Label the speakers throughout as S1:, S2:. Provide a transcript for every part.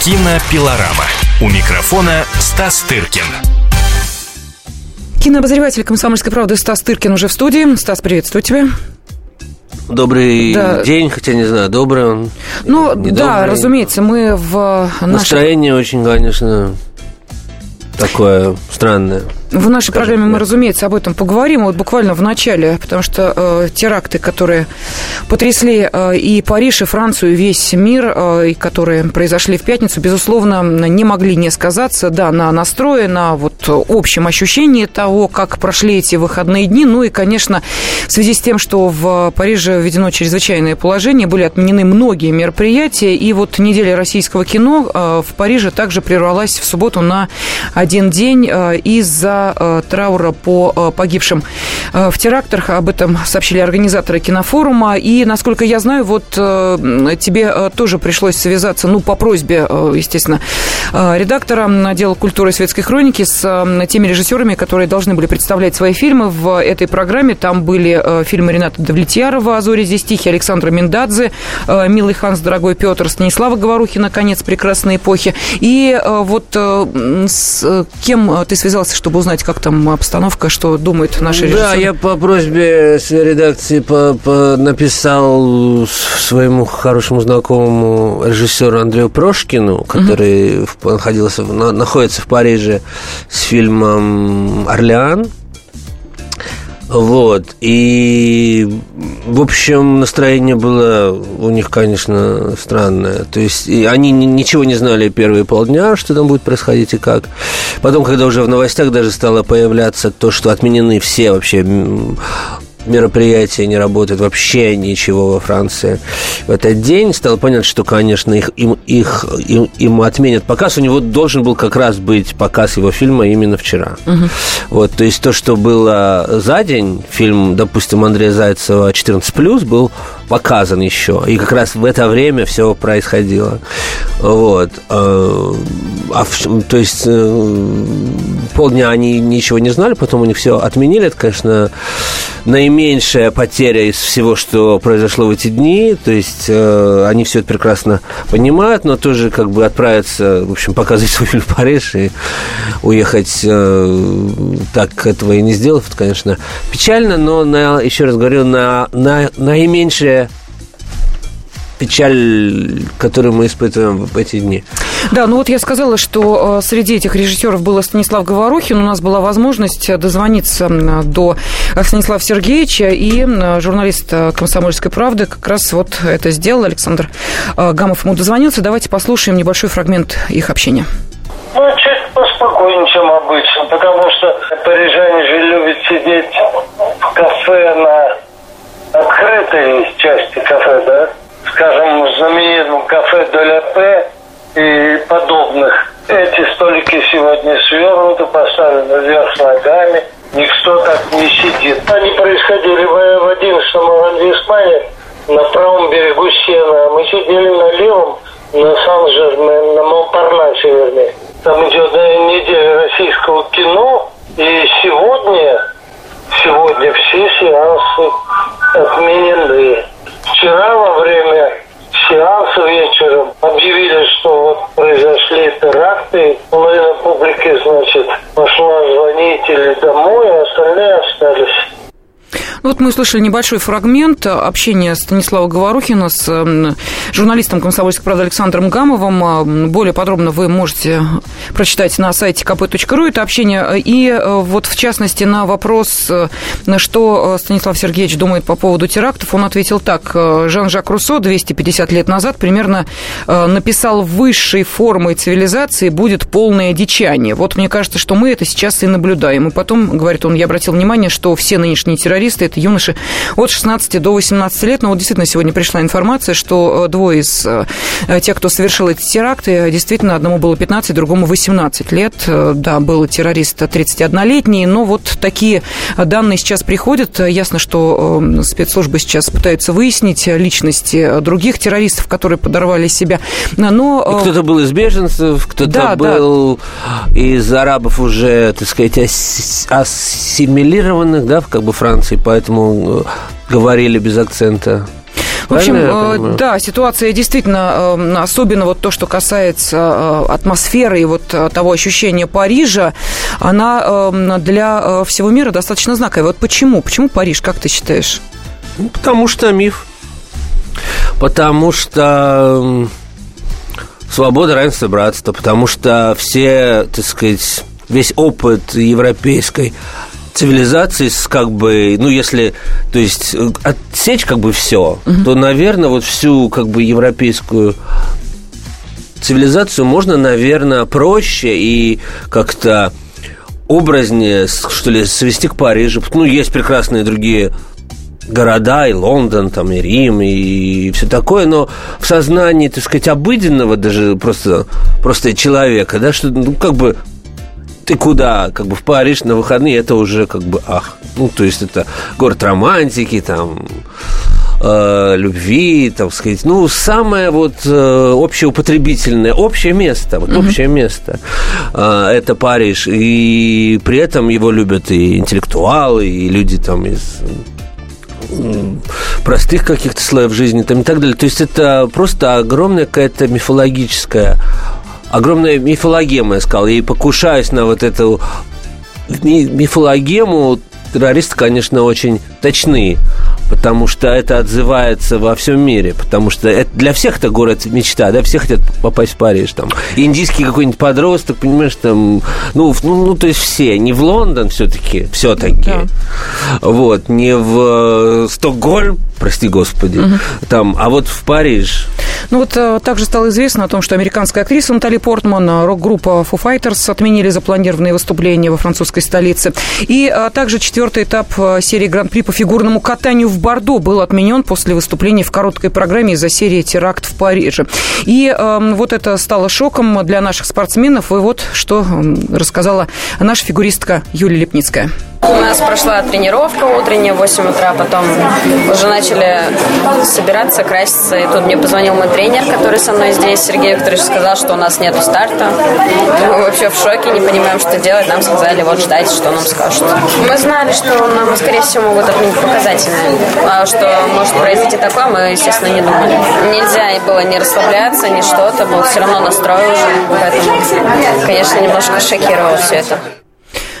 S1: Кинопилорама. У микрофона Стас Тыркин.
S2: Кинообозреватель «Комсомольской правды» Стас Тыркин уже в студии. Стас, приветствую тебя.
S3: Добрый да. день, хотя не знаю, добрый он.
S2: Ну, да, разумеется, мы в
S3: нашем... Настроение очень, конечно, такое странное.
S2: В нашей программе мы, разумеется, об этом поговорим. Вот буквально в начале, потому что э, теракты, которые потрясли э, и Париж, и Францию, и весь мир, э, и которые произошли в пятницу, безусловно, не могли не сказаться, да, на настрое, на вот общем ощущении того, как прошли эти выходные дни. Ну и, конечно, в связи с тем, что в Париже введено чрезвычайное положение, были отменены многие мероприятия, и вот неделя российского кино э, в Париже также прервалась в субботу на один день э, из-за Э, траура по э, погибшим э, в терактах. Об этом сообщили организаторы кинофорума. И, насколько я знаю, вот тебе тоже пришлось связаться, ну, по просьбе, естественно, редактора отдела культуры и светской хроники с теми режиссерами, которые должны были представлять свои фильмы в этой программе. Там были фильмы Рената Давлетьярова «А зори здесь тихие», Александра Миндадзе, «Милый Ханс, дорогой Петр», Станислава Говорухина «Конец прекрасной эпохи». И вот с кем ты связался, чтобы узнать узнать, как там обстановка, что думают наши режиссеры.
S3: Да, я по просьбе своей редакции по, по написал своему хорошему знакомому режиссеру Андрею Прошкину, который угу. находился, находится в Париже с фильмом «Орлеан». Вот. И, в общем, настроение было у них, конечно, странное. То есть они ничего не знали первые полдня, что там будет происходить и как. Потом, когда уже в новостях даже стало появляться то, что отменены все вообще мероприятия не работают, вообще ничего во Франции в этот день. Стало понятно, что, конечно, их, им, их, им, им отменят показ. У него должен был как раз быть показ его фильма именно вчера. Угу. Вот, то есть то, что было за день, фильм, допустим, Андрея Зайцева «14+,» был показан еще. И как раз в это время все происходило. Вот. Э, а, то есть э, полдня они ничего не знали, потом у них все отменили. Это, конечно, наименьшая потеря из всего, что произошло в эти дни. То есть э, они все это прекрасно понимают, но тоже как бы отправиться, в общем, показывать свой фильм в Париж и уехать так этого и не сделав, это, конечно, печально, но, на, еще раз говорю, на, на наименьшее печаль, которую мы испытываем в эти дни.
S2: Да, ну вот я сказала, что э, среди этих режиссеров был Станислав Говорухин. У нас была возможность дозвониться до Станислава Сергеевича, и журналист э, «Комсомольской правды» как раз вот это сделал. Александр э, Гамов ему дозвонился. Давайте послушаем небольшой фрагмент их общения.
S4: Ну, чуть поспокойнее, чем обычно, потому что парижане же любят сидеть в кафе на открытой части кафе, да? Скажем, знаменитом кафе Доля и подобных. Эти столики сегодня свернуты, поставлены вверх ногами. Никто так не сидит. Они происходили в 11 аррondисменте на правом берегу Сена. Мы сидели на левом, на Сан-Жермен, на Монпарнасе, вернее. Там идет неделя российского кино. И сегодня, сегодня все сеансы отменены. Вчера во время сеанса вечером объявили, что вот произошли теракты. Половина публики, значит, пошла звонить или домой, а остальные остались.
S2: Ну, вот мы услышали небольшой фрагмент общения Станислава Говорухина с журналистом «Комсомольской правды» Александром Гамовым. А, более подробно вы можете прочитать на сайте kp.ru это общение. И э, вот, в частности, на вопрос, на что э, Станислав Сергеевич думает по поводу терактов, он ответил так. «Э, Жан-Жак Руссо 250 лет назад примерно написал «высшей формой цивилизации будет полное дичание». Вот мне кажется, что мы это сейчас и наблюдаем. И потом, говорит он, я обратил внимание, что все нынешние террористы это юноши от 16 до 18 лет. Но вот действительно сегодня пришла информация, что э, двое из э, тех, кто совершил эти теракты, действительно, одному было 15, другому 18 лет. Э, да, был террорист 31-летний, но вот такие данные сейчас приходят. Ясно, что спецслужбы сейчас пытаются выяснить личности других террористов, которые подорвали себя.
S3: Но... Кто-то был из беженцев, кто-то да, был да. из арабов уже, так сказать, ассимилированных, да, как бы Франции, поэтому э, говорили без акцента.
S2: В общем, э, да, ситуация действительно, э, особенно вот то, что касается атмосферы и вот того ощущения Парижа, она для всего мира достаточно знаковая. Вот почему? Почему Париж, как ты считаешь?
S3: Ну, потому что миф. Потому что свобода, равенство, братство. Потому что все, так сказать, весь опыт европейской цивилизации, как бы, ну, если, то есть, отсечь как бы все, угу. то, наверное, вот всю как бы европейскую цивилизацию можно, наверное, проще и как-то образнее, что ли, свести к Парижу. Ну, есть прекрасные другие города, и Лондон, там, и Рим, и все такое, но в сознании, так сказать, обыденного даже просто, просто человека, да, что, ну, как бы ты куда, как бы в Париж на выходные, это уже как бы ах. Ну, то есть это город романтики, там, э, любви, так сказать. Ну, самое вот э, общеупотребительное, общее место, вот mm-hmm. общее место. Э, это Париж. И при этом его любят и интеллектуалы, и люди там из простых каких-то слоев жизни там и так далее. То есть это просто огромная какая-то мифологическая огромная мифологема, я сказал. И покушаюсь на вот эту мифологему, террористы, конечно, очень точны потому что это отзывается во всем мире, потому что это для всех это город мечта, да, все хотят попасть в Париж, там, индийский какой-нибудь подросток, понимаешь, там, ну, ну, ну то есть все, не в Лондон все-таки, все-таки, да. вот, не в э, Стокгольм, прости господи, угу. там, а вот в Париж.
S2: Ну вот э, также стало известно о том, что американская актриса Натали Портман, э, рок-группа Foo Fighters отменили запланированные выступления во французской столице. И также четвертый этап серии Гран-при по фигурному катанию в Бордо был отменен после выступления в короткой программе из-за серии теракт в Париже. И э, вот это стало шоком для наших спортсменов. И вот что рассказала наша фигуристка Юлия Лепницкая.
S5: У нас прошла тренировка утренняя в 8 утра, потом уже начали собираться, краситься. И тут мне позвонил мой тренер, который со мной здесь, Сергей Викторович, сказал, что у нас нет старта. Мы вообще в шоке, не понимаем, что делать. Нам сказали, вот ждать, что нам скажут. Мы знали, что нам, скорее всего, могут отменить показательные. А что может произойти такое, мы, естественно, не думали. Нельзя было не расслабляться, ни что-то, был все равно настрой уже. Поэтому, конечно, немножко шокировало все это.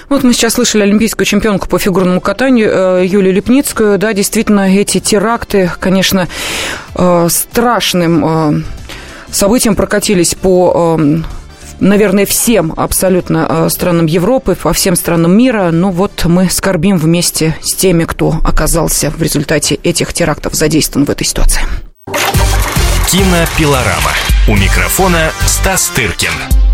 S2: Вот мы сейчас слышали олимпийскую чемпионку по фигурному катанию э, Юлию Лепницкую. Да, действительно, эти теракты, конечно, э, страшным э, событием прокатились по наверное, всем абсолютно странам Европы, по всем странам мира. Но вот мы скорбим вместе с теми, кто оказался в результате этих терактов задействован в этой ситуации.
S1: Кинопилорама. У микрофона Стас Тыркин.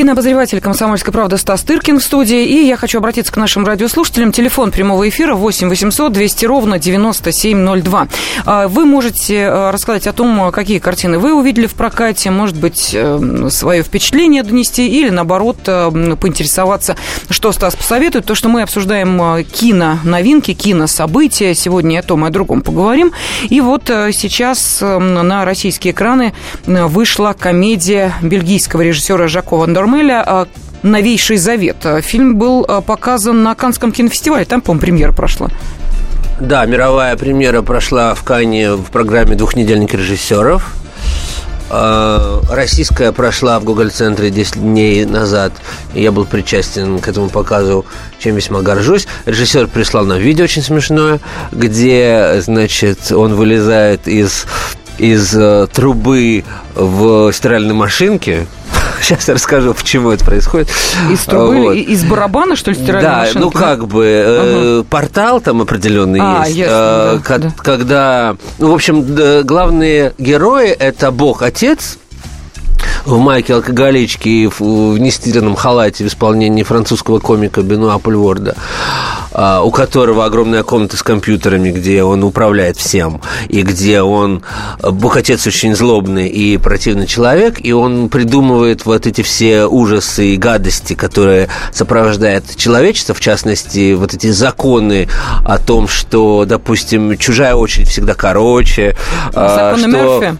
S2: Кинообозреватель «Комсомольской правды» Стас Тыркин в студии. И я хочу обратиться к нашим радиослушателям. Телефон прямого эфира 8 800 200 ровно 9702. А, вы можете а, рассказать о том, какие картины вы увидели в прокате, может быть, э, свое впечатление донести или, наоборот, э, поинтересоваться, что Стас посоветует. То, что мы обсуждаем э, кино-новинки, кино-события. Сегодня о том и о другом поговорим. И вот сейчас на российские экраны вышла комедия бельгийского режиссера Жако Вандермана Кармеля а, «Новейший завет». Фильм был а, показан на Канском кинофестивале, там, по-моему, премьера прошла.
S3: Да, мировая премьера прошла в Кане в программе «Двухнедельник режиссеров». А, российская прошла в Google-центре 10 дней назад. Я был причастен к этому показу, чем весьма горжусь. Режиссер прислал нам видео очень смешное, где, значит, он вылезает из из э, трубы в стиральной машинке, Сейчас я расскажу, почему это происходит.
S2: Из трубы, вот. из барабана, что ли, стиральной
S3: да, машинки? ну как бы э, угу. портал там определенный а, есть. Ясно, э, да, да. Когда, ну, в общем, главные герои это Бог Отец, в майке алкоголички и в, нестиранном халате в исполнении французского комика Бенуа Пульворда, у которого огромная комната с компьютерами, где он управляет всем, и где он, бог-отец очень злобный и противный человек, и он придумывает вот эти все ужасы и гадости, которые сопровождают человечество, в частности, вот эти законы о том, что, допустим, чужая очередь всегда короче.
S2: А, законы что... Мерфи?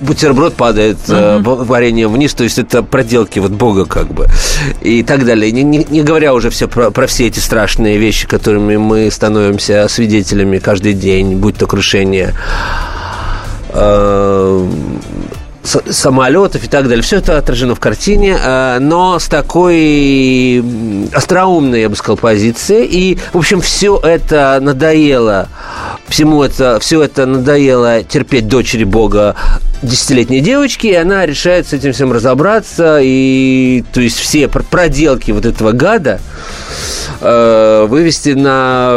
S3: Бутерброд падает э, варенье вниз, то есть это проделки вот Бога как бы и так далее. Не, не, не говоря уже все про, про все эти страшные вещи, которыми мы становимся свидетелями каждый день, будь то крушение э, самолетов и так далее. Все это отражено в картине, э, но с такой остроумной, я бы сказал, позицией. И, в общем, все это надоело, всему это, все это надоело терпеть дочери Бога десятилетней девочки, и она решает с этим всем разобраться, и то есть все проделки вот этого гада э, вывести на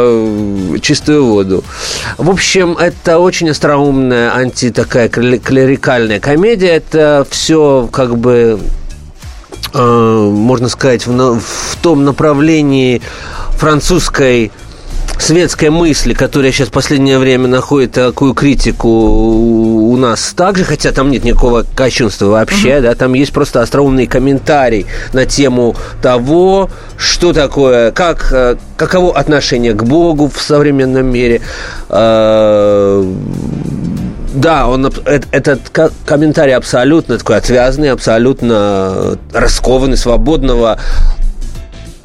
S3: чистую воду. В общем, это очень остроумная анти такая клерикальная комедия. Это все как бы э, можно сказать в, в том направлении французской светской мысли, которая сейчас в последнее время находит такую критику у нас также, хотя там нет никакого кощунства вообще, uh-huh. да, там есть просто остроумный комментарий на тему того, что такое, как, э, каково отношение к Богу в современном мире. Э, да, он, этот комментарий абсолютно такой отвязный, абсолютно раскованный, свободного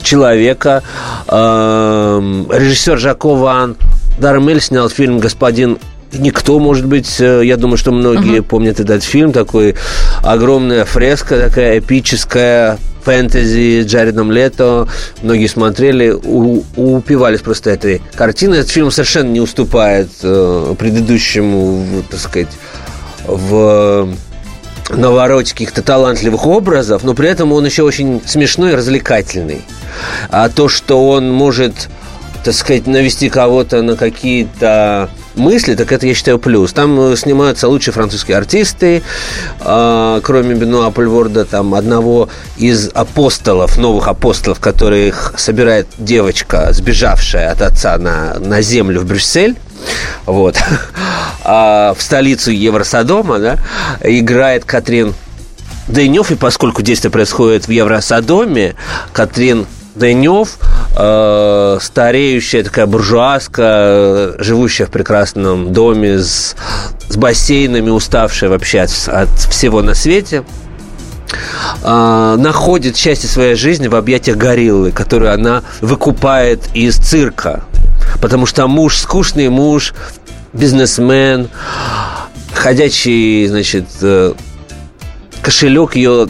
S3: человека. Эм, режиссер Жако Ван Дармель снял фильм «Господин Никто, может быть, э, я думаю, что многие uh-huh. помнят этот фильм, такой огромная фреска, такая эпическая, фэнтези с Джаредом Лето. Многие смотрели, у, упивались просто этой картиной. Этот фильм совершенно не уступает э, предыдущему, так сказать, в навороте каких-то талантливых образов, но при этом он еще очень смешной и развлекательный. А то, что он может, так сказать, навести кого-то на какие-то мысли, так это, я считаю, плюс. Там э, снимаются лучшие французские артисты, э, кроме Бенуа Пульворда, там одного из апостолов, новых апостолов, которых собирает девочка, сбежавшая от отца на, на землю в Брюссель вот, а в столицу Евросодома, да, играет Катрин Дэнев, и поскольку действие происходит в Евросодоме, Катрин Дэнев, э, стареющая такая буржуазка, живущая в прекрасном доме с, с бассейнами, уставшая вообще от, от всего на свете, э, находит счастье своей жизни в объятиях гориллы, которую она выкупает из цирка. Потому что муж скучный муж, бизнесмен, ходячий, значит, э, кошелек ее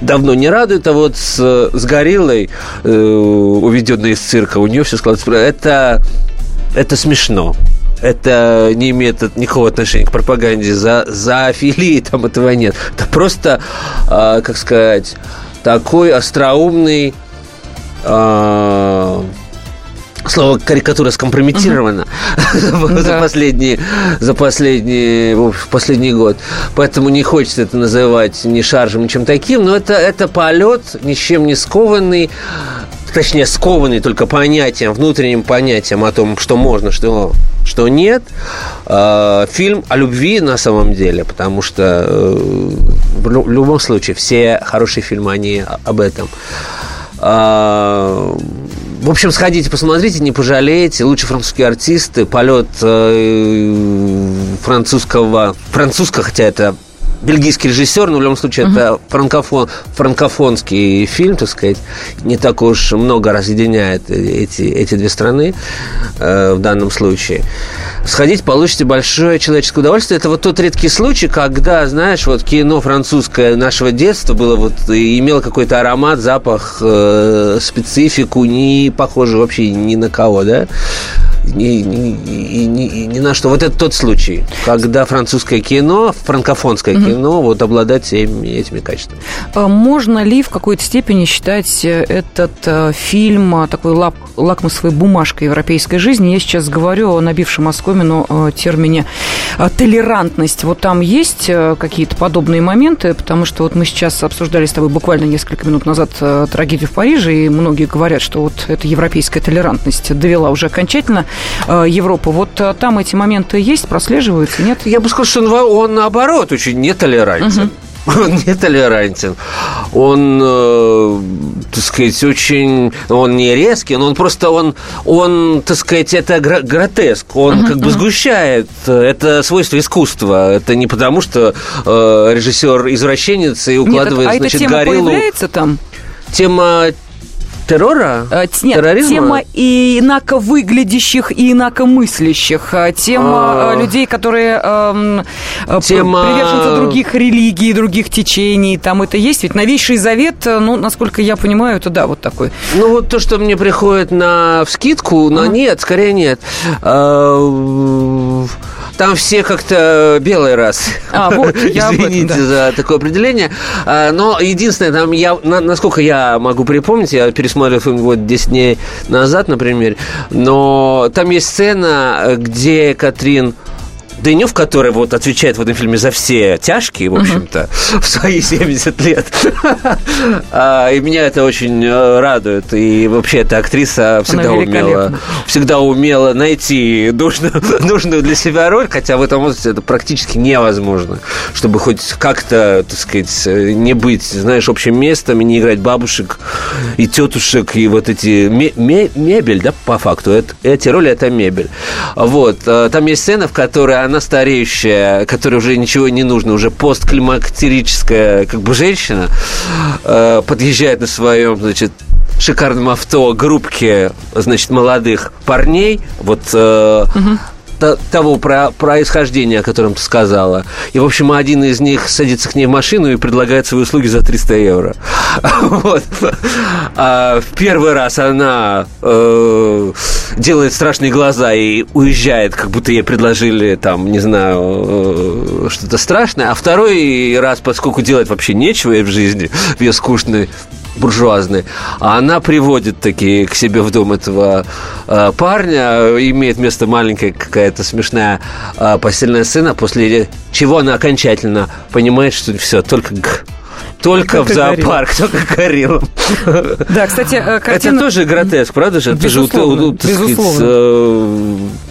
S3: давно не радует, а вот с, с гориллой, э, уведенной из цирка, у нее все складывается. Это, это смешно. Это не имеет никакого отношения к пропаганде. За, за афилии там этого нет. Это просто, э, как сказать, такой остроумный э, Слово карикатура скомпрометировано за последний за последний в последний год, поэтому не хочется это называть ни шаржем, ни чем таким, но это это полет ни чем не скованный, точнее скованный только понятием, внутренним понятием о том, что можно, что что нет. Э, фильм о любви на самом деле, потому что э, в любом случае все хорошие фильмы они об этом. В общем, сходите, посмотрите, не пожалеете. Лучшие французские артисты. Полет э, французского... Французского, хотя это бельгийский режиссер, но в любом случае uh-huh. это франкофон, франкофонский фильм, так сказать, не так уж много разъединяет эти, эти две страны э, в данном случае. Сходить, получите большое человеческое удовольствие. Это вот тот редкий случай, когда, знаешь, вот кино французское нашего детства было вот, имело какой-то аромат, запах, э, специфику, не похоже вообще ни на кого, да? Ни, ни, ни, ни на что. Вот это тот случай, когда французское кино, франкофонское угу. кино вот обладает всеми этими качествами.
S2: А можно ли в какой-то степени считать э, этот э, фильм э, такой лак, лакмусовой бумажкой европейской жизни? Я сейчас говорю о набившем оскомину термине толерантность. Вот там есть какие-то подобные моменты, потому что вот мы сейчас обсуждали с тобой буквально несколько минут назад трагедию в Париже, и многие говорят, что вот эта европейская толерантность довела уже окончательно Э, Европу. Вот э, там эти моменты есть, прослеживаются, нет?
S3: Я бы сказал, что он, он наоборот очень нетолерантен. Угу. он не толерантен. Он, э, так сказать, очень... Он не резкий, но он просто... Он, он так сказать, это гротеск. Он uh-huh, как uh-huh. бы сгущает. Это свойство искусства. Это не потому, что э, режиссер извращенец и укладывает, Нет, а значит,
S2: эта тема
S3: гориллу...
S2: появляется там?
S3: Тема террора?
S2: Э, нет, терроризма? тема и инако выглядящих, и инако мыслящих. Э, тема а... людей, которые э, тема... приверженцы других религий, других течений. Там это есть. Ведь новейший завет, ну, насколько я понимаю, это да, вот такой.
S3: Ну, вот то, что мне приходит на вскидку, но а. нет, скорее нет. А, там все как-то белые раз.
S2: А, вот,
S3: я Извините этом, да. за такое определение. А, но единственное, там я, насколько я могу припомнить, я пересмотрел фильм вот 10 дней назад, например, но там есть сцена, где Катрин Дынев, который вот отвечает в этом фильме за все тяжкие, в общем-то, в свои 70 лет. а, и меня это очень э, радует. И вообще эта актриса всегда умела, всегда умела найти нужную, нужную для себя роль, хотя в этом возрасте это практически невозможно, чтобы хоть как-то, так сказать, не быть, знаешь, общим местом и не играть бабушек и тетушек, и вот эти мебель, да, по факту. Это, эти роли – это мебель. Вот. Э, там есть сцена, в которой она стареющая, которой уже ничего не нужно, уже постклимактерическая как бы женщина, э, подъезжает на своем, значит, шикарном авто группке, значит, молодых парней, вот э, угу того про происхождения, о котором ты сказала. И, в общем, один из них садится к ней в машину и предлагает свои услуги за 300 евро. Вот. А в первый раз она э, делает страшные глаза и уезжает, как будто ей предложили, там, не знаю, э, что-то страшное. А второй раз, поскольку делать вообще нечего ей в жизни, в ее скучной буржуазной, а она приводит такие к себе в дом этого э, парня, имеет место маленькая какая-то смешная э, постельная сцена, после чего она окончательно понимает, что все, только только, только в зоопарк, горилла. только гориллам.
S2: Да, кстати, э, картина...
S3: Это тоже гротеск, правда же?
S2: Безусловно, Это же, безусловно. Сказать, э,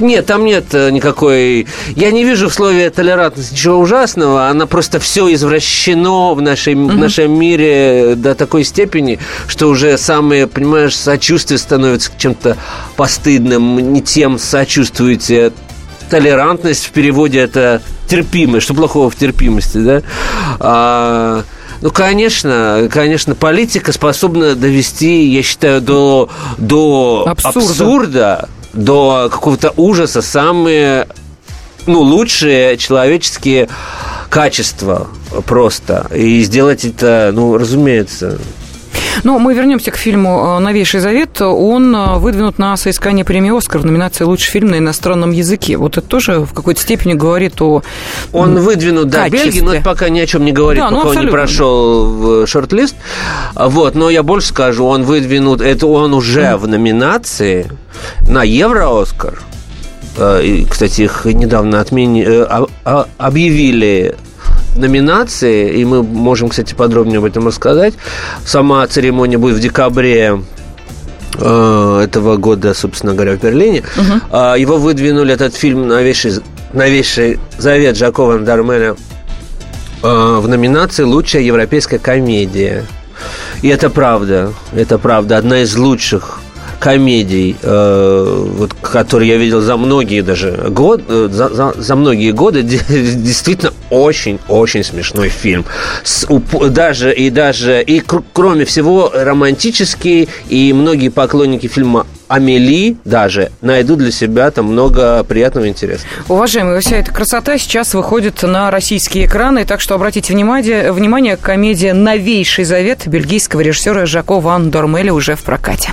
S3: нет, там нет э, никакой... Я не вижу в слове толерантность ничего ужасного. Она просто все извращено в, нашей, mm-hmm. в нашем мире до такой степени, что уже самое, понимаешь, сочувствие становится чем-то постыдным. Не тем сочувствуете. Толерантность в переводе это терпимость. Что плохого в терпимости, да? А... Ну, конечно, конечно, политика способна довести, я считаю, до, до абсурда, абсурда до какого-то ужаса самые ну, лучшие человеческие качества просто. И сделать это, ну, разумеется,
S2: но мы вернемся к фильму э, «Новейший завет». Он э, выдвинут на соискание премии «Оскар» в номинации «Лучший фильм на иностранном языке». Вот это тоже в какой-то степени говорит о
S3: Он выдвинут, да. Бельгии, но это пока ни о чем не говорит, да, ну, пока он не прошел в шорт-лист. Вот, но я больше скажу, он выдвинут, это он уже mm. в номинации на Евро-Оскар. Э, кстати, их недавно отмени... объявили номинации, и мы можем, кстати, подробнее об этом рассказать. Сама церемония будет в декабре э, этого года, собственно говоря, в Берлине. Угу. Его выдвинули, этот фильм «Новейший, новейший завет» Жакова Дармена э, в номинации «Лучшая европейская комедия». И это правда, это правда, одна из лучших комедий, э, вот, которые я видел за многие даже год, э, за, за, за многие годы, действительно очень-очень смешной фильм. С, даже и даже и кроме всего романтический и многие поклонники фильма Амели даже найдут для себя там много приятного и интересного.
S2: Уважаемые, вся эта красота сейчас выходит на российские экраны, так что обратите внимание, внимание комедия «Новейший завет» бельгийского режиссера Жако Ван Дормеля уже в прокате.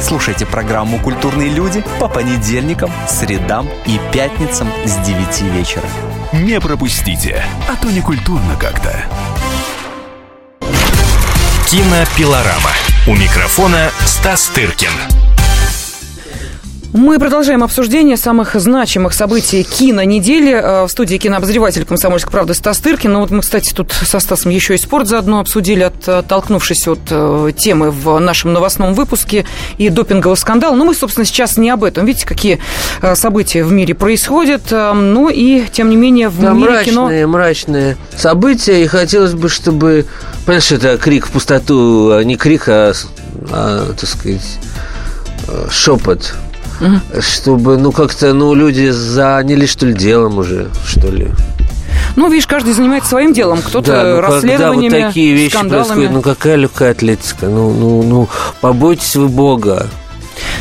S6: Слушайте программу «Культурные люди» по понедельникам, средам и пятницам с 9 вечера.
S1: Не пропустите, а то не культурно как-то.
S7: Кинопилорама. У микрофона Стас Тыркин.
S2: Мы продолжаем обсуждение самых значимых событий кинонедели. Э, в студии кинообозреватель «Комсомольской правды» Стас Тыркин. Ну вот мы, кстати, тут со Стасом еще и спорт заодно обсудили, оттолкнувшись от э, темы в нашем новостном выпуске и допинговый скандал. Но мы, собственно, сейчас не об этом. Видите, какие э, события в мире происходят. Ну и, тем не менее, в
S3: да,
S2: мире
S3: мрачные,
S2: кино...
S3: мрачные события. И хотелось бы, чтобы... Понимаешь, это крик в пустоту, а не крик, а, а так сказать, шепот чтобы, ну, как-то, ну, люди занялись, что ли, делом уже, что ли.
S2: Ну, видишь, каждый занимается своим делом. Кто-то
S3: да, ну,
S2: расследованиями,
S3: когда вот такие вещи
S2: скандалами.
S3: происходят, ну, какая легкая атлетика? Ну, ну, ну, побойтесь вы Бога.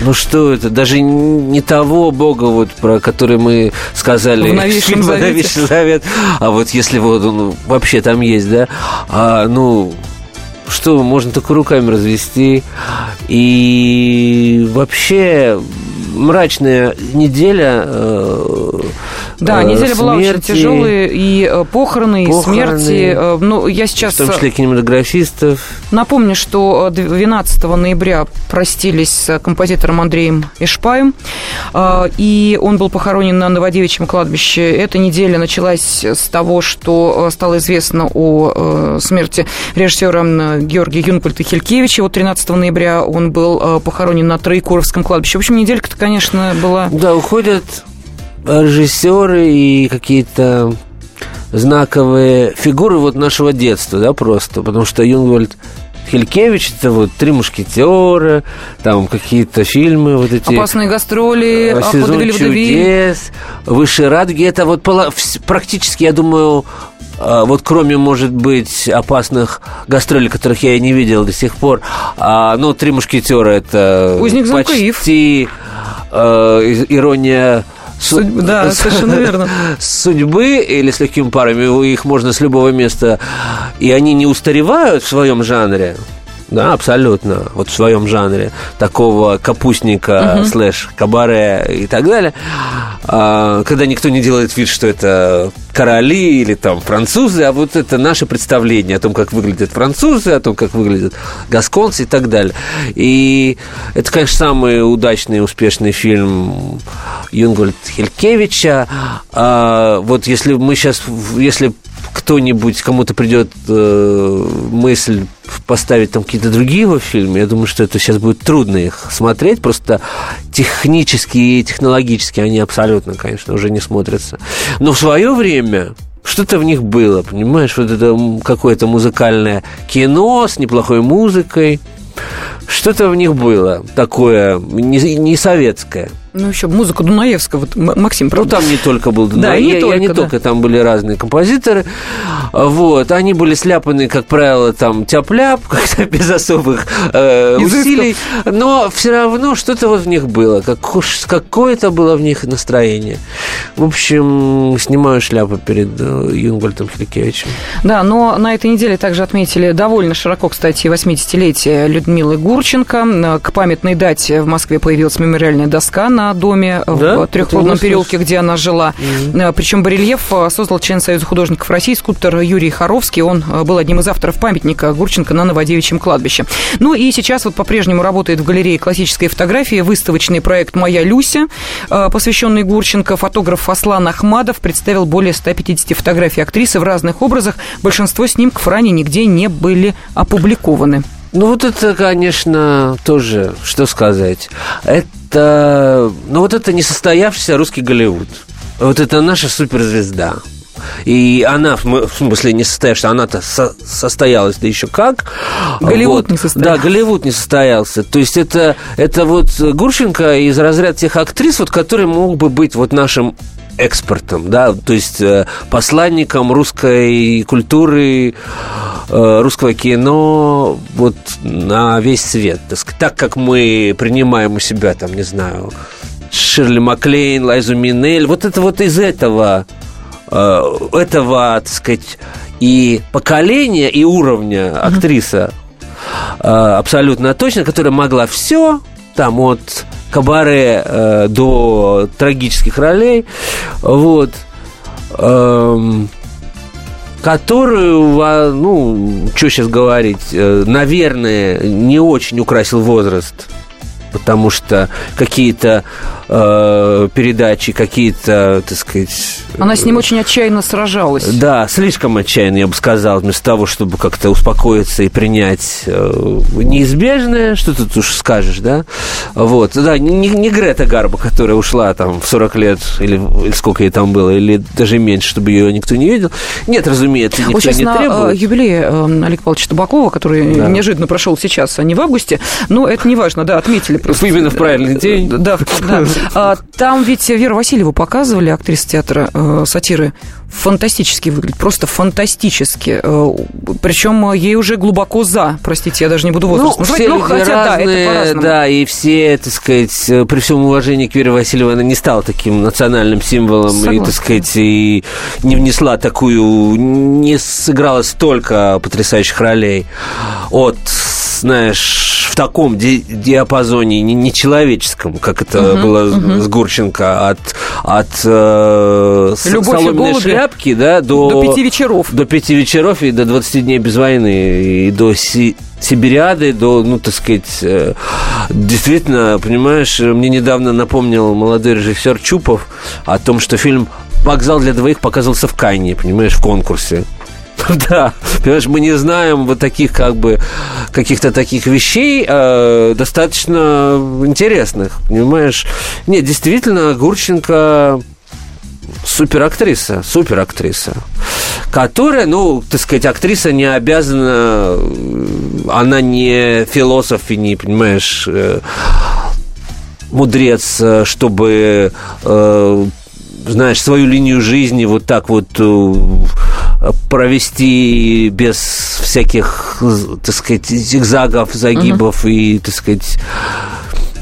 S3: Ну что это? Даже не того Бога, вот, про который мы сказали
S2: в новейшем
S3: завете. новейший завет. А вот если вот он вообще там есть, да? А, ну, что, можно только руками развести. И вообще мрачная неделя. Э,
S2: да,
S3: э,
S2: неделя
S3: смерти,
S2: была очень тяжелая, и э, похороны,
S3: похороны,
S2: и смерти. Ну, я сейчас...
S3: В том числе кинематографистов.
S2: Напомню, что 12 ноября простились с композитором Андреем Ишпаем, и он был похоронен на Новодевичьем кладбище. Эта неделя началась с того, что стало известно о смерти режиссера Георгия Юнкульта Хилькевича. Вот 13 ноября он был похоронен на Троекуровском кладбище. В общем, неделька-то, конечно, была...
S3: Да, уходят режиссеры и какие-то знаковые фигуры вот нашего детства, да, просто. Потому что Юнгвальд Хилькевич, это вот «Три мушкетера», там какие-то фильмы вот эти...
S2: «Опасные гастроли»,
S3: «Сезон чудес», «Высшие радуги». Это вот практически, я думаю, э, вот кроме, может быть, опасных гастролей, которых я и не видел до сих пор, а, ну, «Три мушкетера» это
S2: Узник
S3: почти э, ирония
S2: Судьбы, да, совершенно верно.
S3: Судьбы или с легкими парами, их можно с любого места, и они не устаревают в своем жанре. Да, абсолютно. Вот в своем жанре такого капустника, угу. слэш, кабаре и так далее. А, когда никто не делает вид, что это короли или там французы, а вот это наше представление о том, как выглядят французы, о том, как выглядят гасконцы и так далее. И это, конечно, самый удачный и успешный фильм Юнгольд Хелькевича. А, вот если мы сейчас, если кто-нибудь, кому-то придет э, мысль поставить там какие-то другие его фильмы, я думаю, что это сейчас будет трудно их смотреть, просто технически и технологически они абсолютно, конечно, уже не смотрятся. Но в свое время что-то в них было, понимаешь, вот это какое-то музыкальное кино с неплохой музыкой, что-то в них было такое не, не советское.
S2: Ну, еще музыка Дунаевского, вот Максим, правда?
S3: Ну, там не только был Дунаев,
S2: да, не,
S3: я,
S2: только,
S3: я не
S2: да.
S3: только, там были разные композиторы. Вот, они были сляпаны, как правило, там тяп-ляп, как-то без особых э, усилий, но все равно что-то вот в них было, как, какое-то было в них настроение. В общем, снимаю шляпу перед э, Юнгольтом Хилькевичем.
S2: Да, но на этой неделе также отметили довольно широко, кстати, 80-летие Людмилы Гурченко. К памятной дате в Москве появилась мемориальная доска на доме
S3: да?
S2: в Трехлунном переулке, где она жила.
S3: Мгм.
S2: Причем барельеф создал член Союза художников России, скульптор Юрий Харовский. Он был одним из авторов памятника Гурченко на Новодевичьем кладбище. Ну и сейчас вот по-прежнему работает в галерее классической фотографии выставочный проект «Моя Люся», э, посвященный Гурченко. Фотограф Аслан Ахмадов представил более 150 фотографий актрисы в разных образах. Большинство снимков ранее нигде не были опубликованы.
S3: Ну, вот это, конечно, тоже, что сказать. Это, ну, вот это несостоявшийся русский Голливуд. Вот это наша суперзвезда. И она, в см- в смысле, не состоявшаяся, она-то со- состоялась, да еще как.
S2: Голливуд не состоялся.
S3: Да, Голливуд не состоялся. То есть это, это вот Гурченко из разряда тех актрис, вот, который мог бы быть вот нашим экспортом, да, то есть э, посланником русской культуры, русского кино вот на весь свет. Так, сказать. так как мы принимаем у себя, там, не знаю, Ширли Маклейн, Лайзу Минель, вот это вот из этого, э, этого, так сказать, и поколения, и уровня актриса э, абсолютно точно, которая могла все, там от кабаре э, до трагических ролей, вот, эм, которую, ну, что сейчас говорить, э, наверное, не очень украсил возраст потому что какие-то э, передачи, какие-то, так сказать...
S2: Она с ним очень отчаянно сражалась.
S3: Да, слишком отчаянно, я бы сказал, вместо того, чтобы как-то успокоиться и принять э, неизбежное, что тут уж скажешь, да? Вот, да, не, не Грета Гарба, которая ушла там в 40 лет, или, или сколько ей там было, или даже меньше, чтобы ее никто не видел. Нет, разумеется, никто
S2: вот сейчас
S3: не
S2: на
S3: требует.
S2: э, юбилее э, Олега Павловича Табакова, который
S3: Да.
S2: неожиданно прошел сейчас, а не в августе, но это не важно, да, отметили просто.
S3: Именно в правильный день.
S2: Да, да. А, Там ведь Веру Васильеву показывали, актриса театра э, сатиры, фантастически выглядит, просто фантастически. Причем ей уже глубоко за, простите, я даже не буду возраст
S3: Ну,
S2: называть,
S3: все люди
S2: хотя да, это
S3: разные,
S2: по-разному.
S3: да, и все, так сказать, э, при всем уважении к Вере Васильевой, она не стала таким национальным символом и,
S2: Согласна.
S3: так сказать, и не внесла такую, не сыграла столько потрясающих ролей от, знаешь, в таком ди- диапазоне не- нечеловеческом, как это было с Гурченко, от, от э,
S2: «Любовь и голуби»
S3: шляпки, да, до...
S2: До пяти вечеров.
S3: До пяти вечеров и до 20 дней без войны, и до Си- Сибириады, до, ну, так сказать, э, действительно, понимаешь, мне недавно напомнил молодой режиссер Чупов о том, что фильм «Вокзал для двоих» показывался в Кайне, понимаешь, в конкурсе. Да, понимаешь, мы не знаем вот таких как бы каких-то таких вещей э, достаточно интересных, понимаешь? Нет, действительно, Гурченко суперактриса, суперактриса, которая, ну, так сказать, актриса не обязана, э, она не философ и не, понимаешь, э, мудрец, э, чтобы, знаешь, свою линию жизни вот так вот провести без всяких, так сказать, зигзагов, загибов и, так сказать,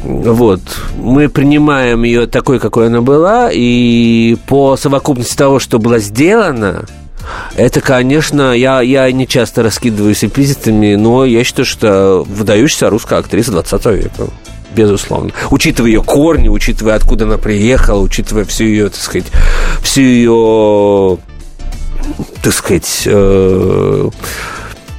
S3: вот. Мы принимаем ее такой, какой она была, и по совокупности того, что было сделано, это, конечно, я, я не часто раскидываюсь эпизитами, но я считаю, что выдающаяся русская актриса 20 века. Безусловно. Учитывая ее корни, учитывая, откуда она приехала, учитывая всю ее, так сказать, всю ее, так сказать, э,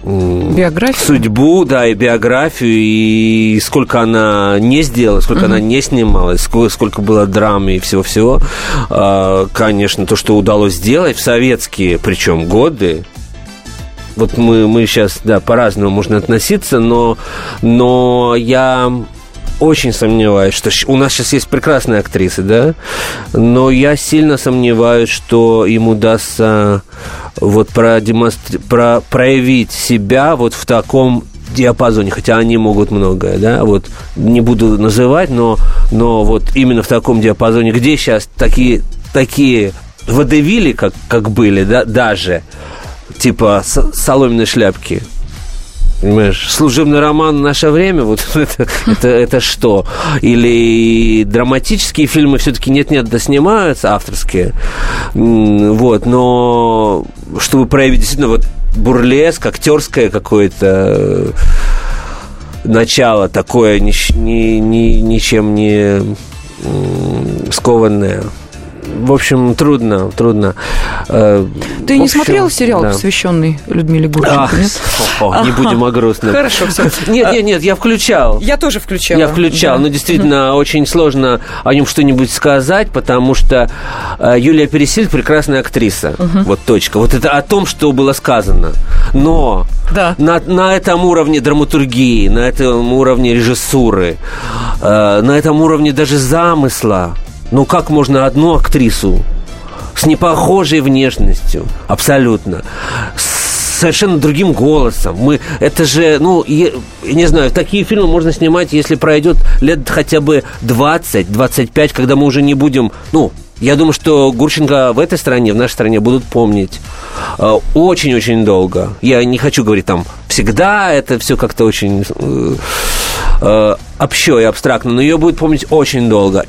S2: Биографию.
S3: судьбу, да, и биографию, и сколько она не сделала, сколько она не снималась, сколько, сколько было драмы и всего-всего. А, Конечно, то, что удалось сделать в советские, причем, годы, вот мы, мы сейчас, да, по-разному можно относиться, но, но я очень сомневаюсь, что у нас сейчас есть прекрасные актрисы, да, но я сильно сомневаюсь, что им удастся вот продемонстри- про- проявить себя вот в таком диапазоне, хотя они могут многое, да, вот не буду называть, но, но вот именно в таком диапазоне, где сейчас такие, такие водевили, как, как были, да, даже, типа с- соломенной шляпки, Понимаешь, служебный роман наше время, вот это, это, это что? Или драматические фильмы все-таки нет-нет, да снимаются, авторские. Вот, но чтобы проявить действительно вот бурлеск, актерское какое-то э, начало такое, ни, ни- ни- ничем не скованное. В общем, трудно, трудно. Э,
S2: Ты
S3: в
S2: не
S3: общем,
S2: смотрел сериал,
S3: да.
S2: посвященный Людмиле Гурченко,
S3: о, не будем о грустном.
S2: Хорошо, все.
S3: Нет, нет, нет, я включал.
S2: Я тоже включала.
S3: Я включал,
S2: Да.
S3: но действительно очень сложно о нем что-нибудь сказать, потому что э, Юлия Пересиль прекрасная актриса. Вот точка. Вот это о том, что было сказано. Но
S2: Да.
S3: на, на этом уровне драматургии, на этом уровне режиссуры, э, на этом уровне даже замысла, ну как можно одну актрису с непохожей внешностью, абсолютно, с совершенно другим голосом. Мы, это же, ну, я, не знаю, такие фильмы можно снимать, если пройдет лет хотя бы 20-25, когда мы уже не будем, ну, я думаю, что Гурченко в этой стране, в нашей стране будут помнить э, очень-очень долго. Я не хочу говорить там всегда, это все как-то очень э, э, общо и абстрактно, но ее будут помнить очень долго.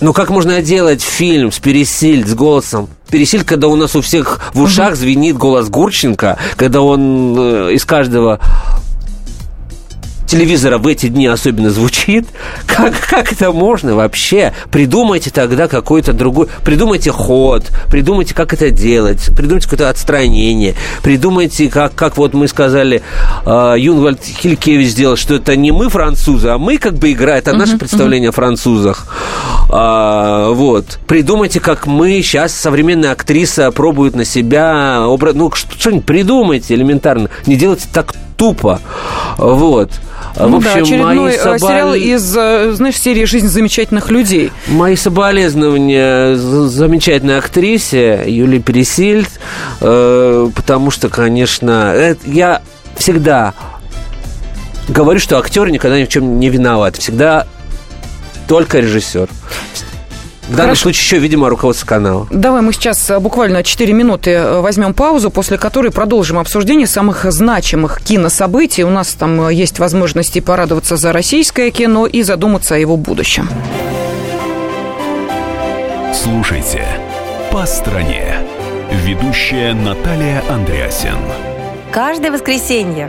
S3: Ну, как можно делать фильм с Пересиль, с голосом? Пересиль, когда у нас у всех в ушах звенит голос Гурченко, когда он э, из каждого телевизора в эти дни особенно звучит. Как, как это можно вообще? Придумайте тогда какой-то другой... Придумайте ход, придумайте, как это делать, придумайте какое-то отстранение, придумайте, как, как вот мы сказали, э, Юнгвальд Хилькевич сделал, что это не мы французы, а мы как бы играем, это наше представление о французах. А, вот. Придумайте, как мы сейчас, современная актриса пробует на себя образ... Ну, что-нибудь придумайте элементарно. Не делайте так тупо. Вот.
S2: Ну, в общем, да, очередной мои э, собол... сериал из, э, знаешь, серии «Жизнь замечательных людей».
S3: Мои соболезнования замечательной актрисе Юлии Пересильд, э, потому что, конечно, это, я всегда говорю, что актер никогда ни в чем не виноват. Всегда только режиссер. В данном Хорошо. случае еще, видимо, руководство канала.
S2: Давай мы сейчас э, буквально 4 минуты э, возьмем паузу, после которой продолжим обсуждение самых значимых кинособытий. У нас там э, есть возможности порадоваться за российское кино и задуматься о его будущем.
S1: Слушайте «По стране». Ведущая Наталья Андреасин.
S8: Каждое воскресенье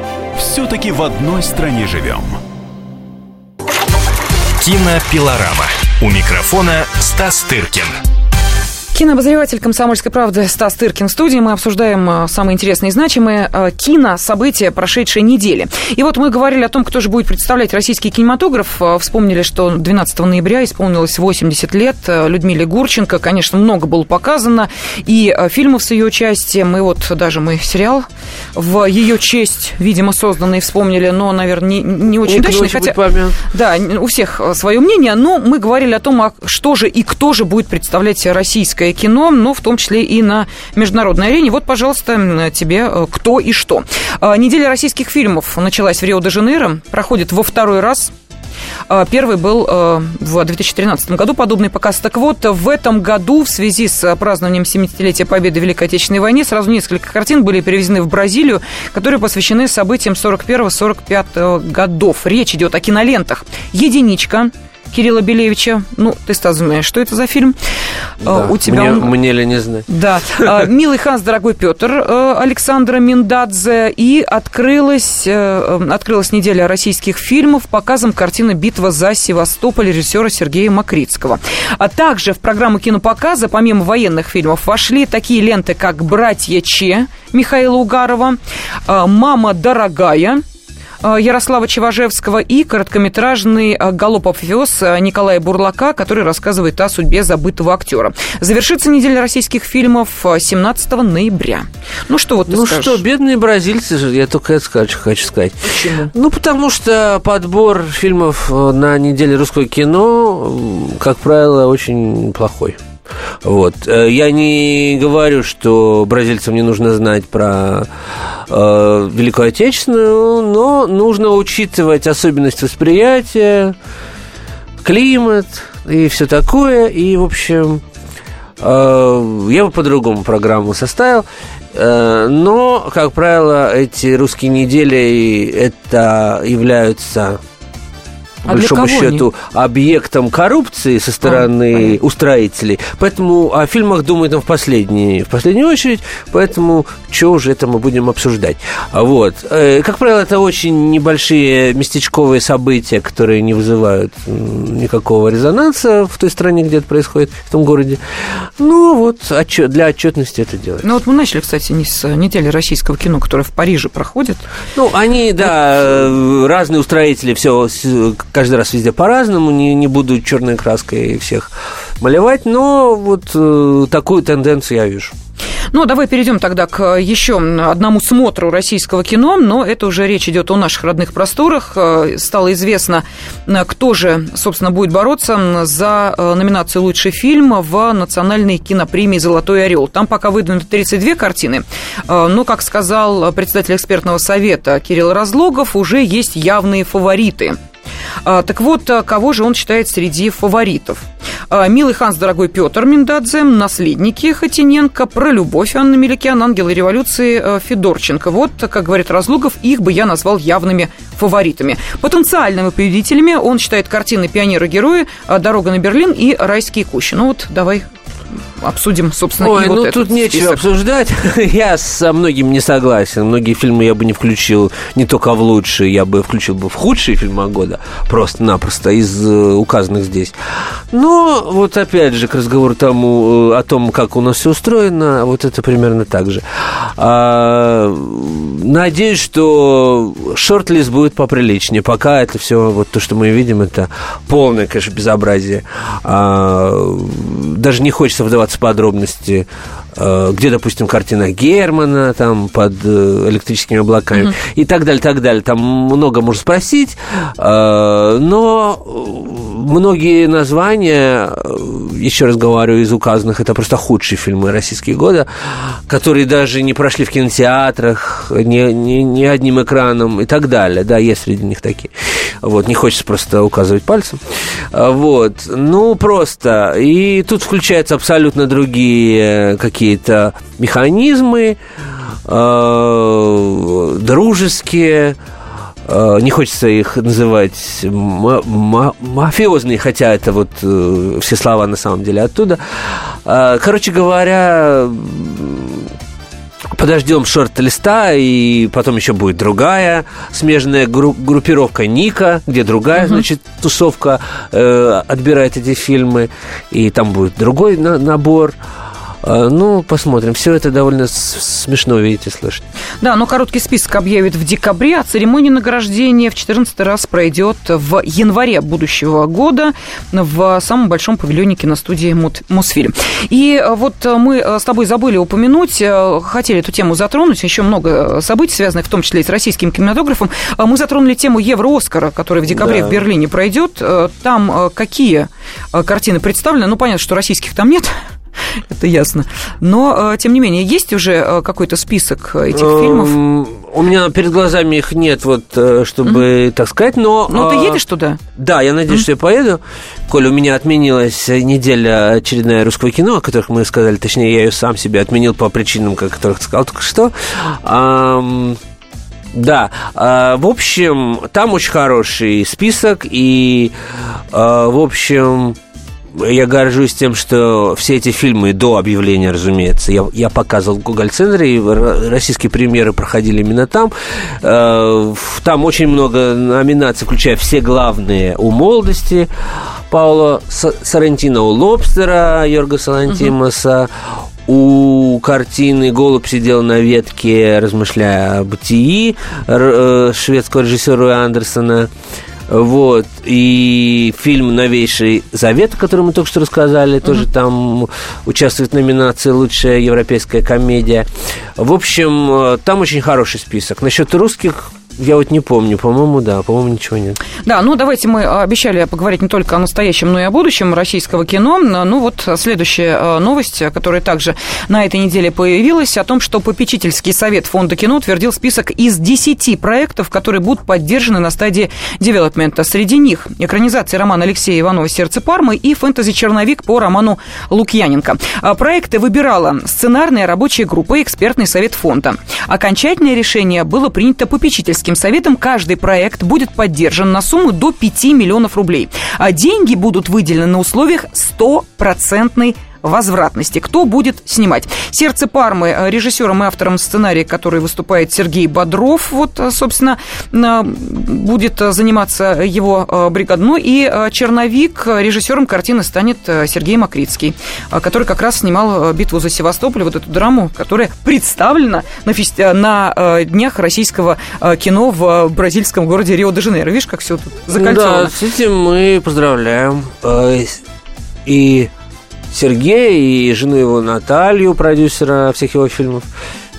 S1: все-таки в одной стране живем.
S7: Кинопилорама. У микрофона Стас Тыркин.
S2: Кинообозреватель «Комсомольской правды» Стас Тыркин в студии. Мы обсуждаем э, самые интересные и значимые э, кинособытия прошедшей недели. И вот мы говорили о том, кто же будет представлять российский кинематограф. Э, вспомнили, что 12 ноября исполнилось 80 лет Людмиле Гурченко. Конечно, много было показано. И фильмов с ее участием. И вот даже мы сериал в ее честь, видимо, созданный, вспомнили, но, наверное, не, не очень
S3: не
S2: точно. Хотя, да, у всех свое мнение. Но мы говорили о том, а что же и кто же будет представлять российское кино, но в том числе и на международной арене. Вот, пожалуйста, тебе э, кто и что. А, неделя российских фильмов началась в Рио-де-Жанейро, проходит во второй раз. А, первый был э, в 2013 году подобный показ. Так вот, в этом году в связи с празднованием 70-летия Победы в Великой Отечественной войне сразу несколько картин были перевезены в Бразилию, которые посвящены событиям 41-45 годов. Речь идет о кинолентах «Единичка», Кирилла Белевича. Ну, ты, Стас, знаешь, что это за фильм?
S3: Да, У тебя мне, он... мне ли не знать.
S2: Да. А, «Милый Ханс, дорогой Петр» э, Александра Миндадзе. И открылась, э, открылась неделя российских фильмов показом картины «Битва за Севастополь» режиссера Сергея Макритского. А также в программу кинопоказа, помимо военных фильмов, вошли такие ленты, как «Братья Че» Михаила Угарова, э, «Мама дорогая» Э, Ярослава Чеважевского и короткометражный э, «Галоп овес» Николая Бурлака, который рассказывает о судьбе забытого актера. Завершится неделя российских фильмов 17 ноября. Ну что вот ты
S3: Ну
S2: скажешь?
S3: что, бедные бразильцы же, я только это скажу, хочу сказать.
S2: Почему?
S3: Ну, потому что подбор фильмов э, на неделе русского кино, как правило, очень плохой. Вот. Я не говорю, что бразильцам не нужно знать про э, Великую Отечественную, но нужно учитывать особенность восприятия, климат и все такое. И, в общем, э, я бы по-другому программу составил. Э, но, как правило, эти русские недели это являются по а большому счету, они? объектом коррупции со стороны а, устроителей. Поэтому о фильмах думают в, последней, в последнюю очередь, поэтому что уже это мы будем обсуждать. Вот. Э, как правило, это очень небольшие местечковые события, которые не вызывают никакого резонанса в той стране, где это происходит, в том городе. Ну, вот для отчетности это делается.
S2: Ну, вот мы начали, кстати, не с недели российского кино, которое в Париже проходит.
S3: Ну, они, да, это... разные устроители все каждый раз везде по-разному, не, не буду черной краской всех малевать, но вот э, такую тенденцию я вижу.
S2: Ну, давай перейдем тогда к еще одному смотру российского кино, но это уже речь идет о наших родных просторах. Э, стало известно, э, кто же, собственно, будет бороться за э, номинацию «Лучший фильм» в национальной кинопремии «Золотой орел». Там пока выдвинуты 32 картины, но, как сказал председатель экспертного совета Кирилл Разлогов, уже есть явные фавориты – а, так вот, а, кого же он считает среди фаворитов? А, «Милый Ханс, дорогой Петр Миндадзе», «Наследники» Хатиненко, «Про любовь» Анна Меликян, «Ангелы революции» Федорченко. Вот, как говорит Разлогов, их бы я назвал явными фаворитами. Потенциальными победителями он считает картины «Пионеры-герои», «Дорога на Берлин» и «Райские кущи». Ну вот, давай обсудим, собственно,
S3: Ой,
S2: и
S3: ну
S2: вот
S3: тут нечего
S2: список.
S3: обсуждать. я со многим не согласен. Многие фильмы я бы не включил не только в лучшие, я бы включил бы в худшие фильмы года, просто-напросто из э, указанных здесь. Но вот опять же к разговору тому, э, о том, как у нас все устроено, вот это примерно так же. А, надеюсь, что шорт-лист будет поприличнее. Пока это все, вот то, что мы видим, это полное, конечно, безобразие. А, даже не хочется вдаваться подробности, где, допустим, картина Германа там под э, электрическими облаками mm-hmm. и так далее, так далее. Там много можно спросить, э, но многие названия, еще раз говорю, из указанных, это просто худшие фильмы российские года, которые даже не прошли в кинотеатрах, ни, ни, ни одним экраном и так далее. Да, есть среди них такие. Вот, не хочется просто указывать пальцем. Вот, ну, просто. И тут включаются абсолютно другие какие-то механизмы, э, дружеские, э, не хочется их называть мафиозные, хотя это вот э, все слова на самом деле оттуда. Э, короче говоря, подождем шорт-листа, и потом еще будет другая смежная гру- группировка Ника, где другая, угу. значит, тусовка э, отбирает эти фильмы, и там будет другой на- набор. А, ну, посмотрим. Все это довольно смешно, видите, слышать.
S2: Да, но короткий список объявят в декабре, а церемония награждения в 14 раз пройдет в январе будущего года в самом большом павильоне киностудии Мосфильм. И э, вот мы э, с тобой забыли упомянуть, э, хотели эту тему затронуть, еще много событий, связанных в том числе и с российским кинематографом. Мы затронули тему Евро-Оскара, который в декабре да. в Берлине пройдет. Там какие картины представлены? Ну, понятно, что российских там нет, это ясно. Но, э, тем не менее, есть уже э, какой-то список этих эм, фильмов?
S3: У меня перед глазами их нет, вот, э, чтобы, mm-hmm. так сказать, но...
S2: Но ты едешь туда?
S3: Да, я надеюсь, mm-hmm. что я поеду. Коля, у меня отменилась неделя очередная русского кино, о которых мы сказали, точнее, я ее сам себе отменил по причинам, о которых сказал только что. Да, в общем, там очень хороший список, и, в общем, я горжусь тем, что все эти фильмы до объявления, разумеется, я, я показывал в Google-центре, и российские премьеры проходили именно там. Э, там очень много номинаций, включая все главные у молодости. Паула Сарантино у Лобстера, Йорга Салантимаса, у картины «Голубь сидел на ветке, размышляя о бытии» э, шведского режиссера Андерсона. Вот. И фильм «Новейший завет», который мы только что рассказали, mm-hmm. тоже там участвует в номинации «Лучшая европейская комедия». В общем, э, там очень хороший список. Насчет русских я вот не помню, по-моему, да, по-моему, ничего нет.
S2: Да, ну давайте мы обещали поговорить не только о настоящем, но и о будущем российского кино. Ну вот следующая э, новость, которая также на этой неделе появилась, о том, что попечительский совет фонда кино утвердил список из 10 проектов, которые будут поддержаны на стадии девелопмента. Среди них экранизация романа Алексея Иванова «Сердце Пармы» и фэнтези-черновик по роману Лукьяненко. А проекты выбирала сценарная рабочая группа и экспертный совет фонда. Окончательное решение было принято попечительским Министерским советом каждый проект будет поддержан на сумму до 5 миллионов рублей. А деньги будут выделены на условиях стопроцентной возвратности. Кто будет снимать? «Сердце Пармы» режиссером и автором сценария, который выступает Сергей Бодров, вот, собственно, будет заниматься его бригадой. Ну и «Черновик» режиссером картины станет Сергей Макритский, который как раз снимал «Битву за Севастополь», вот эту драму, которая представлена на, фести... на днях российского кино в бразильском городе Рио-де-Жанейро. Видишь, как все тут закольцовано?
S3: Да, с этим мы поздравляем. И Сергея, и жену его Наталью, продюсера всех его фильмов.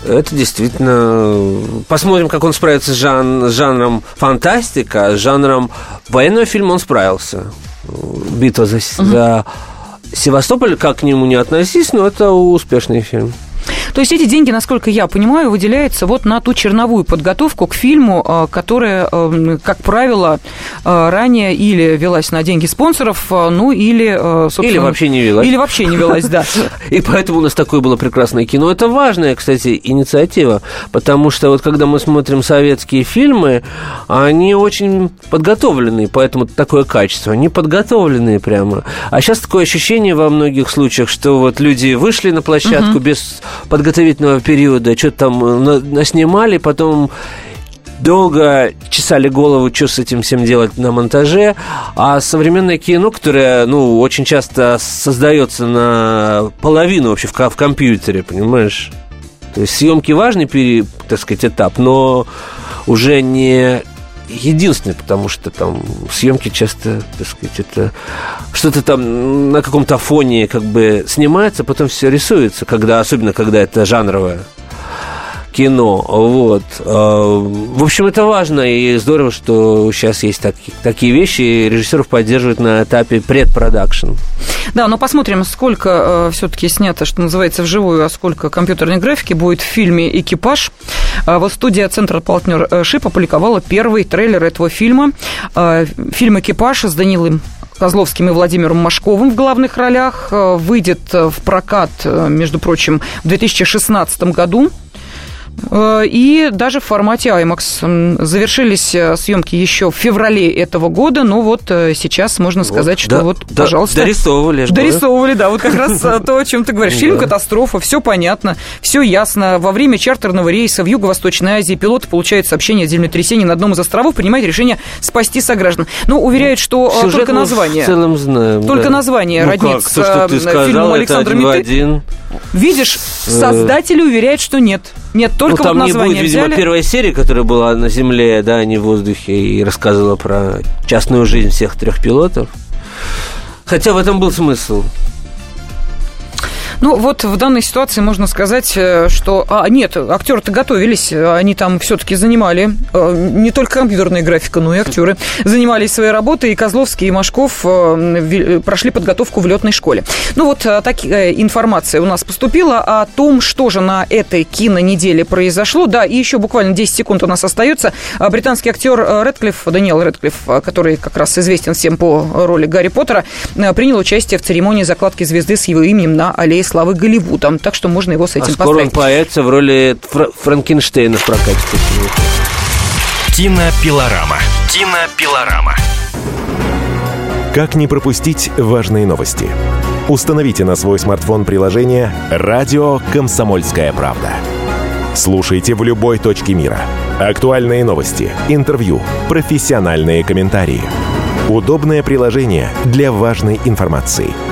S3: Это действительно... Посмотрим, как он справится с, жан... с жанром фантастика, с жанром военного фильма он справился. Битва за, угу. за Севастополь, как к нему не относись, но это успешный фильм.
S2: То есть эти деньги, насколько я понимаю, выделяются вот на ту черновую подготовку к фильму, а, которая, а, как правило, а, ранее или велась на деньги спонсоров, ну или,
S3: собственно... Или вообще не велась.
S2: Или вообще не велась, да.
S3: И поэтому у нас такое было прекрасное кино. Это важная, кстати, инициатива, потому что вот когда мы смотрим советские фильмы, они очень подготовленные, поэтому такое качество. Они подготовленные прямо. А сейчас такое ощущение во многих случаях, что вот люди вышли на площадку без подготовительного периода, что-то там э, наснимали, потом долго чесали голову, что с этим всем делать на монтаже. А современное кино, которое, ну, очень часто создается на половину вообще в, в компьютере, понимаешь? То есть съемки важный, так сказать, этап, но уже не единственный, потому что там съемки часто, так сказать, это что-то там на каком-то фоне как бы снимается, потом все рисуется, когда, особенно когда это жанровое кино. Вот. А, в общем, это важно, и здорово, что сейчас есть такие, такие вещи, и режиссеров поддерживают на этапе предпродакшн.
S2: Да, но посмотрим, сколько э, все-таки снято, что называется, вживую, а сколько компьютерной графики будет в фильме «Экипаж». А вот студия «Центр партнер э, ШИП» опубликовала первый трейлер этого фильма. Э, фильм «Экипаж» с Данилом Козловским и Владимиром Машковым в главных ролях. Выйдет в прокат, между прочим, в 2016 году. Э, и даже в формате IMAX. Завершились э, съемки еще в феврале этого года, но вот э, сейчас можно сказать, вот, что да, вот,
S3: да,
S2: пожалуйста...
S3: Дорисовывали.
S2: Дорисовывали, да, вот как раз то, о чем ты говоришь. Фильм «Катастрофа», все понятно, все ясно. Во время чартерного рейса в Юго-Восточной Азии пилот получает сообщение о землетрясении на одном из островов, принимает решение спасти сограждан. Но ну, уверяют, что только название...
S3: в целом знаем.
S2: Только название ну роднит с фильмом Александра Миты. Видишь, создатели уверяют, что нет. Нет, только
S3: ну, там
S2: вот
S3: не будет,
S2: видимо,
S3: взяли. первая серия, которая была на Земле, да, а не в воздухе, и рассказывала про частную жизнь всех трех пилотов. Хотя в этом был смысл.
S2: Ну, вот в данной ситуации можно сказать, э, что... А, нет, актеры-то готовились, они там все-таки занимали э, не только компьютерная графика, но и актеры занимались своей работой, и Козловский, и Машков э, прошли подготовку в летной школе. Ну, вот такая информация у нас поступила о том, что же на этой кинонеделе произошло. Да, и еще буквально 10 секунд у нас остается. Британский актер Редклифф, Даниэл Редклифф, который как раз известен всем по роли Гарри Поттера, принял участие в церемонии закладки звезды с его именем на аллее славы Голливуда. Так что можно его с этим а
S3: скоро
S2: поздравить.
S3: он появится в роли Фр- Франкенштейна в прокате.
S7: Кинопилорама. Кинопилорама.
S1: Как не пропустить важные новости? Установите на свой смартфон приложение «Радио Комсомольская правда». Слушайте в любой точке мира. Актуальные новости, интервью, профессиональные комментарии. Удобное приложение для важной информации –